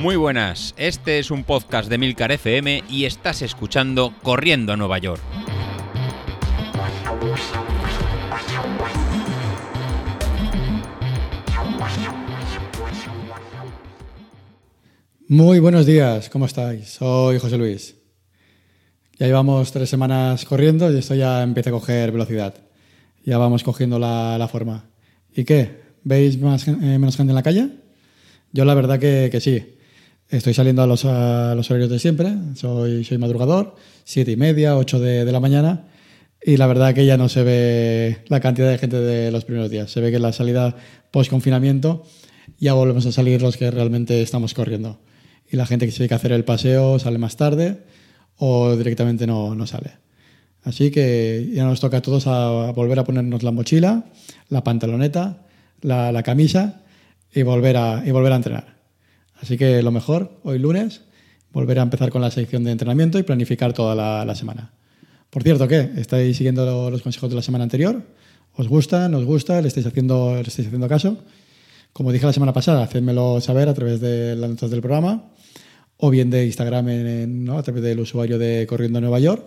Muy buenas, este es un podcast de Milcar FM y estás escuchando Corriendo a Nueva York. Muy buenos días, ¿cómo estáis? Soy José Luis. Ya llevamos tres semanas corriendo y esto ya empieza a coger velocidad. Ya vamos cogiendo la, forma. ¿Y qué? ¿Veis eh, menos gente en la calle? Yo la verdad que, sí. Estoy saliendo a los, horarios de siempre. Soy, soy madrugador, siete y media, ocho de, de la mañana. Y la verdad que ya no se ve la cantidad de gente de los primeros días. Se ve que la salida post-confinamiento ya volvemos a salir los que realmente estamos corriendo y la gente que se tiene que hacer el paseo sale más tarde o directamente no, no sale. Así que ya nos toca a todos a volver a ponernos la mochila, la pantaloneta, la, la camisa y volver, a, y volver a entrenar. Así que lo mejor, hoy lunes, volver a empezar con la sección de entrenamiento y planificar toda la, semana. Por cierto, ¿qué? ¿Estáis siguiendo los consejos de la semana anterior? ¿Os gusta? ¿No os gusta? ¿Le estáis haciendo, le estáis haciendo caso? Como dije la semana pasada, hacedmelo saber a través de las notas del programa o bien de Instagram a través del usuario de Corriendo Nueva York,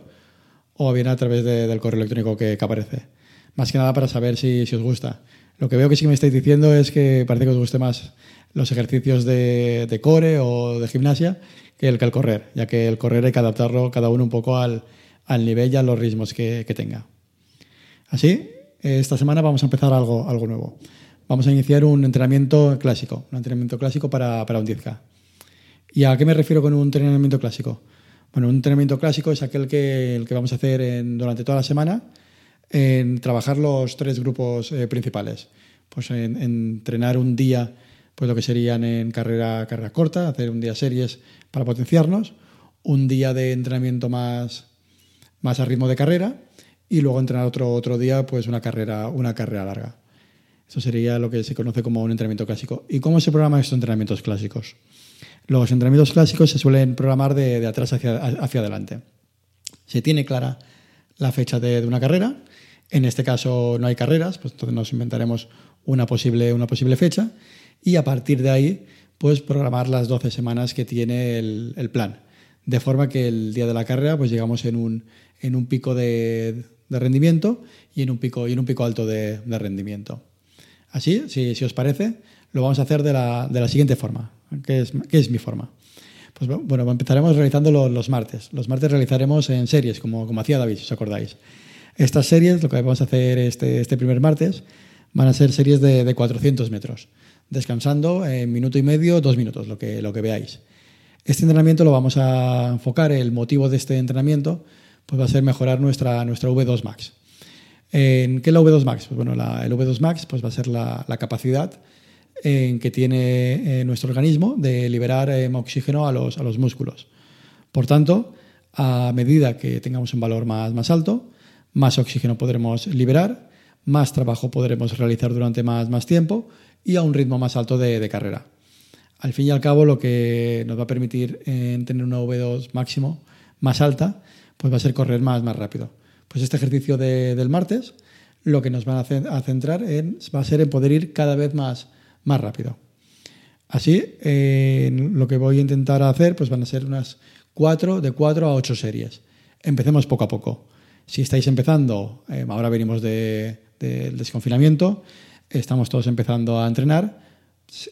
o bien a través del correo electrónico que, aparece. Más que nada para saber si, si, os gusta. Lo que veo que sí me estáis diciendo es que parece que os guste más los ejercicios de, core o de gimnasia que el, que el correr, ya que el correr hay que adaptarlo cada uno un poco al, nivel y a los ritmos que, tenga. Así, esta semana vamos a empezar algo, nuevo. Vamos a iniciar un entrenamiento clásico, un entrenamiento clásico para, para un 10K. ¿Y a qué me refiero con un entrenamiento clásico? Bueno, un entrenamiento clásico es aquel que, el que vamos a hacer durante toda la semana en trabajar los tres grupos eh, principales. Pues en, entrenar un día, pues lo que serían en carrera, carrera corta, hacer un día series para potenciarnos, un día de entrenamiento más, más a ritmo de carrera y luego entrenar otro, otro día, pues una carrera, una carrera larga. Eso sería lo que se conoce como un entrenamiento clásico. ¿Y cómo se programan estos entrenamientos clásicos? Los entrenamientos clásicos se suelen programar de, atrás hacia, hacia, adelante. Se tiene clara la fecha de, una carrera. En este caso no hay carreras, pues entonces nos inventaremos una posible, una posible fecha y a partir de ahí pues programar las 12 semanas que tiene el, plan. De forma que el día de la carrera pues llegamos en un, en un pico de, rendimiento y en un pico, y en un pico alto de, rendimiento. Así, si, os parece, lo vamos a hacer de la, de la siguiente forma. ¿Qué es, es mi forma? Pues bueno, empezaremos realizando los, martes. Los martes realizaremos en series, como, como hacía David, si os acordáis. Estas series, lo que vamos a hacer este, este primer martes, van a ser series de, de 400 metros, descansando en minuto y medio, dos minutos, lo que, lo que veáis. Este entrenamiento lo vamos a enfocar, el motivo de este entrenamiento pues va a ser mejorar nuestra, nuestra V2 Max. ¿En qué es la V2 Max? Pues bueno, la, el V2 Max pues va a ser la, la capacidad en que tiene eh, nuestro organismo de liberar eh, oxígeno a los, a los músculos. Por tanto, a medida que tengamos un valor más, más alto, más oxígeno podremos liberar, más trabajo podremos realizar durante más, más tiempo y a un ritmo más alto de, carrera. Al fin y al cabo, lo que nos va a permitir eh, tener una V2 máximo más alta, pues va a ser correr más, más rápido. Pues este ejercicio del martes lo que nos va a centrar en, va a ser en poder ir cada vez más, más rápido. Así, lo que voy a intentar hacer pues van a ser unas cuatro, de 4 a 8 series. Empecemos poco a poco. Si estáis empezando, eh, ahora venimos del desconfinamiento, estamos todos empezando a entrenar,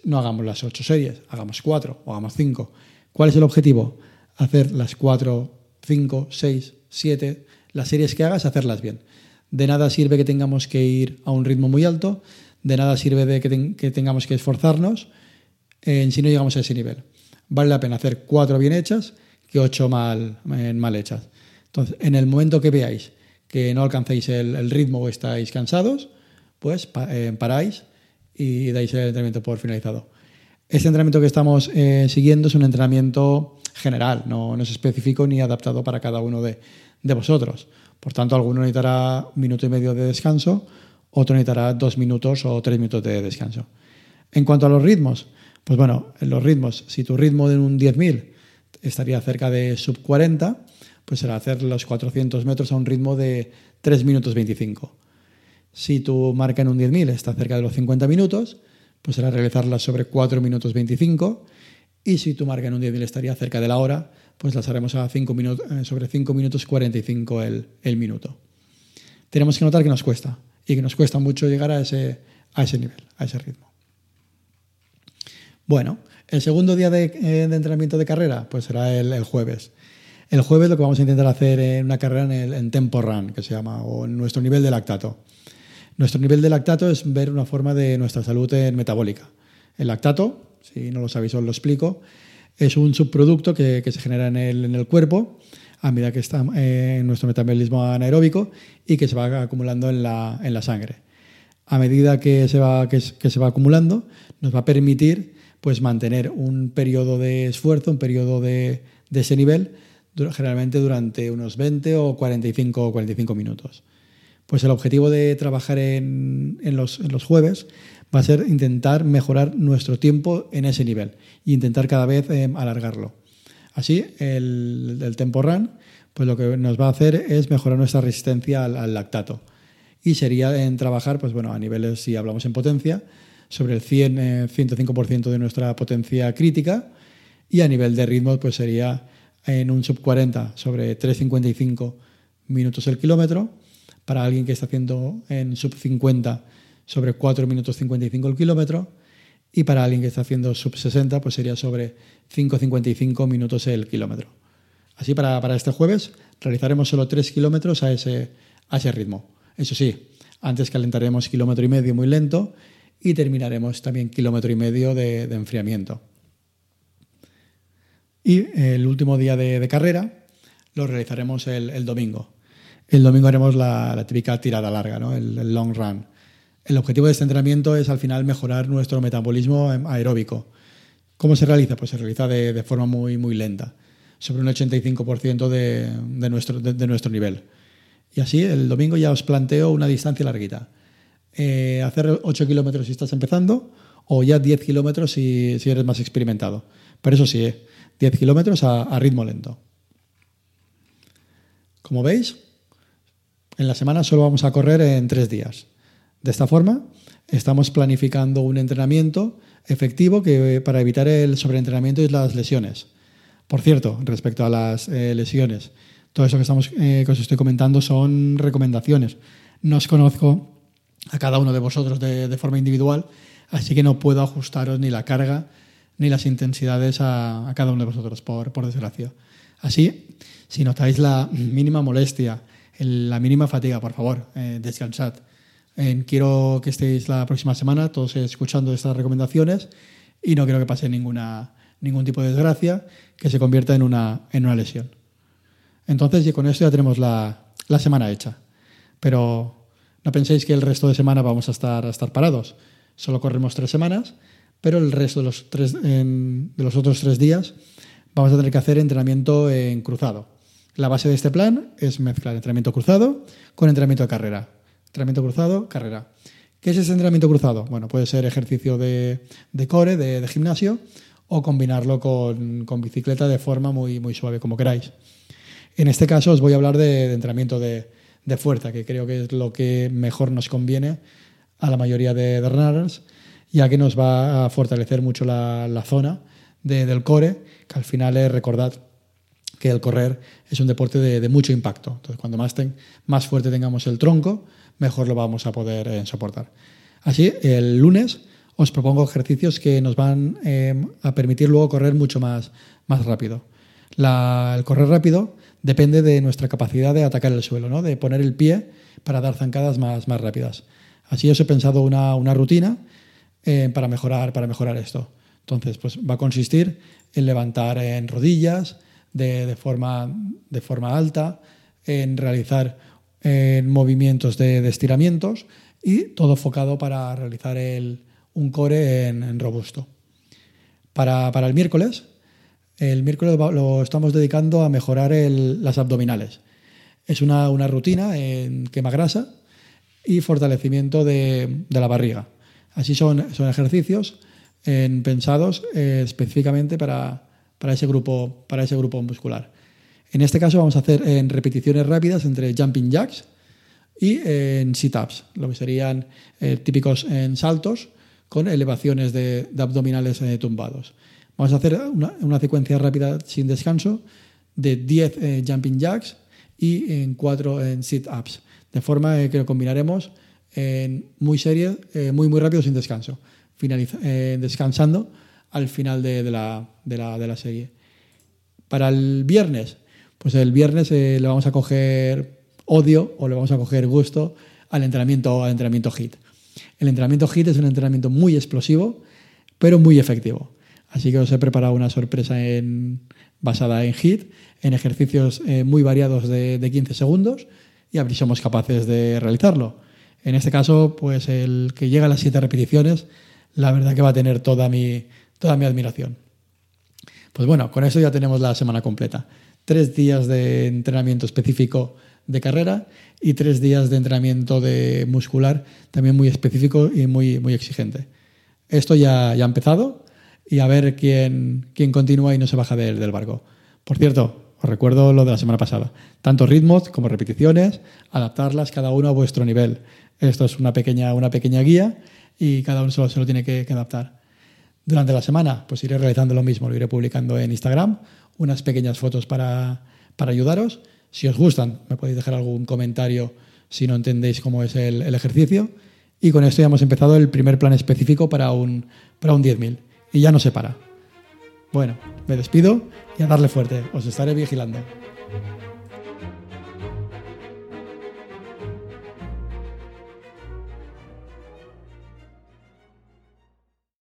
no hagamos las 8 series, hagamos 4 o hagamos 5. ¿Cuál es el objetivo? Hacer las 4, 5, 6, 7, las series que hagas, hacerlas bien. De nada sirve que tengamos que ir a un ritmo muy alto de nada sirve de que, tengamos que esforzarnos en si no llegamos a ese nivel. Vale la pena hacer cuatro bien hechas que ocho mal, mal hechas. Entonces, en el momento que veáis que no alcancéis el, ritmo o estáis cansados, pues eh, paráis y dais el entrenamiento por finalizado. Este entrenamiento que estamos eh, siguiendo es un entrenamiento general, no, no, es específico ni adaptado para cada uno de, de vosotros. Por tanto, alguno necesitará un minuto y medio de descanso, otro necesitará dos minutos o tres minutos de descanso. En cuanto a los ritmos, pues bueno, en los ritmos, si tu ritmo de un 10.000 estaría cerca de sub 40, pues será hacer los 400 metros a un ritmo de 3 minutos 25. Si tu marca en un 10.000 está cerca de los 50 minutos, pues será realizarla sobre 4 minutos 25 Y si tu marca en un 10.000 estaría cerca de la hora, pues las haremos a 5 minutos, eh, sobre 5 minutos 45 el, el minuto. Tenemos que notar que nos cuesta y que nos cuesta mucho llegar a ese, a ese nivel, a ese ritmo. Bueno, el segundo día de, eh, entrenamiento de carrera, pues será el, jueves. El jueves lo que vamos a intentar hacer en una carrera en, el, tempo run, que se llama, o en nuestro nivel de lactato. Nuestro nivel de lactato es ver una forma de nuestra salud metabólica. El lactato, si no lo sabéis os lo explico, es un subproducto que, se genera en el, cuerpo a medida que está eh, en nuestro metabolismo anaeróbico y que se va acumulando en la, sangre. A medida que se, va, acumulando, nos va a permitir pues, mantener un periodo de esfuerzo, un periodo de ese nivel, generalmente durante unos 20 o 45 o 45 minutos. Pues el objetivo de trabajar en, en, los, en, los, jueves va a ser intentar mejorar nuestro tiempo en ese nivel e intentar cada vez eh, alargarlo. Así, el, el, tempo run, pues lo que nos va a hacer es mejorar nuestra resistencia al, lactato. Y sería en trabajar, pues bueno, a niveles, si hablamos en potencia, sobre el 100, eh, 105% de nuestra potencia crítica y a nivel de ritmo, pues sería en un sub 40 sobre 3,55 minutos el kilómetro. Para alguien que está haciendo en sub 50 sobre 4 minutos 55 el kilómetro. Y para alguien que está haciendo sub 60, pues sería sobre 5,55 minutos el kilómetro. Así, para, para, este jueves realizaremos solo 3 kilómetros a ese, a ese ritmo. Eso sí, antes calentaremos kilómetro y medio muy lento y terminaremos también kilómetro y medio de, de enfriamiento. Y el último día de, carrera lo realizaremos el, domingo. El domingo haremos la, típica tirada larga, ¿no? el, long run. El objetivo de este entrenamiento es al final mejorar nuestro metabolismo aeróbico. ¿Cómo se realiza? Pues se realiza de, de forma muy, muy lenta, sobre un 85% de, de, nuestro, de, nuestro nivel. Y así el domingo ya os planteo una distancia larguita. Eh, hacer 8 kilómetros si estás empezando o ya 10 kilómetros si, si eres más experimentado. Pero eso sí, eh, 10 kilómetros a, ritmo lento. Como veis, en la semana solo vamos a correr en tres días. De esta forma, estamos planificando un entrenamiento efectivo que, para evitar el sobreentrenamiento y las lesiones. Por cierto, respecto a las eh, lesiones, todo eso que, estamos, eh, que os estoy comentando son recomendaciones. No os conozco a cada uno de vosotros de forma individual, así que no puedo ajustaros ni la carga ni las intensidades a, cada uno de vosotros, por, desgracia. Así, si notáis la mínima molestia, la mínima fatiga, por favor, eh, descansad. Quiero que estéis la próxima semana todos escuchando estas recomendaciones y no quiero que pase ninguna, ningún tipo de desgracia que se convierta en una, en una lesión. Entonces, y con esto ya tenemos la, la semana hecha. Pero no penséis que el resto de semana vamos a estar, a estar parados. Solo corremos tres semanas pero el resto de los, tres, otros tres días vamos a tener que hacer entrenamiento en cruzado. La base de este plan es mezclar entrenamiento cruzado con entrenamiento de carrera. Entrenamiento cruzado, carrera. ¿Qué es ese entrenamiento cruzado? Bueno, puede ser ejercicio de, core, de, gimnasio, o combinarlo con, bicicleta de forma muy, suave, como queráis. En este caso os voy a hablar de, de entrenamiento de, fuerza, que creo que es lo que mejor nos conviene a la mayoría de runners ya que nos va a fortalecer mucho la, la zona de, del core, que al final es recordad que el correr es un deporte de, mucho impacto. Entonces, cuando más, ten, más fuerte tengamos el tronco, mejor lo vamos a poder eh, soportar. Así, el lunes os propongo ejercicios que nos van eh, a permitir luego correr mucho más, más rápido. El correr rápido depende de nuestra capacidad de atacar el suelo, ¿no? de poner el pie para dar zancadas más, más rápidas. Así os he pensado una, una rutina eh, para, mejorar, para mejorar esto. Entonces, pues va a consistir en levantar en rodillas de, de, forma, de forma alta, en realizar en movimientos de, estiramientos y todo enfocado para realizar el, un core en, robusto. Para, para, el miércoles, el miércoles lo estamos dedicando a mejorar las abdominales. Es una, una rutina en quema grasa y fortalecimiento de, de la barriga. Así son, son ejercicios en, pensados eh, específicamente para, para, ese grupo, para ese grupo muscular. En este caso vamos a hacer en repeticiones rápidas entre jumping jacks y en sit-ups, lo que serían eh, típicos en saltos con elevaciones de, abdominales eh, tumbados. Vamos a hacer una, secuencia rápida sin descanso de 10 eh, jumping jacks y en 4 en sit-ups, de forma que lo combinaremos en muy serie, muy muy rápido sin descanso, descansando al final de, la, de, la, de la serie. Para el viernes, pues el viernes le vamos a coger odio o le vamos a coger gusto al entrenamiento, al entrenamiento HIT. El entrenamiento HIT es un entrenamiento muy explosivo, pero muy efectivo. Así que os he preparado una sorpresa basada en HIT, en ejercicios eh, muy variados de, 15 segundos y a ver si somos capaces de realizarlo. En este caso, pues el que llega a las 7 repeticiones, la verdad que va a tener toda mi, toda mi admiración. Pues bueno, con eso ya tenemos la semana completa. Tres días de entrenamiento específico de carrera y tres días de entrenamiento de muscular, también muy específico y muy, muy exigente. Esto ya, ya ha empezado y a ver quién, quién continúa y no se baja del, del barco. Por cierto, os recuerdo lo de la semana pasada. Tanto ritmos como repeticiones, adaptarlas cada uno a vuestro nivel. Esto es una pequeña, una pequeña guía y cada uno se lo, tiene que, que, adaptar. Durante la semana, pues iré realizando lo mismo, lo iré publicando en Instagram, unas pequeñas fotos para, para ayudaros si os gustan, me podéis dejar algún comentario si no entendéis cómo es el, ejercicio. Y con esto ya hemos empezado el primer plan específico para un, para un 10.000. Y ya no se para. Bueno, me despido y a darle fuerte. Os estaré vigilando.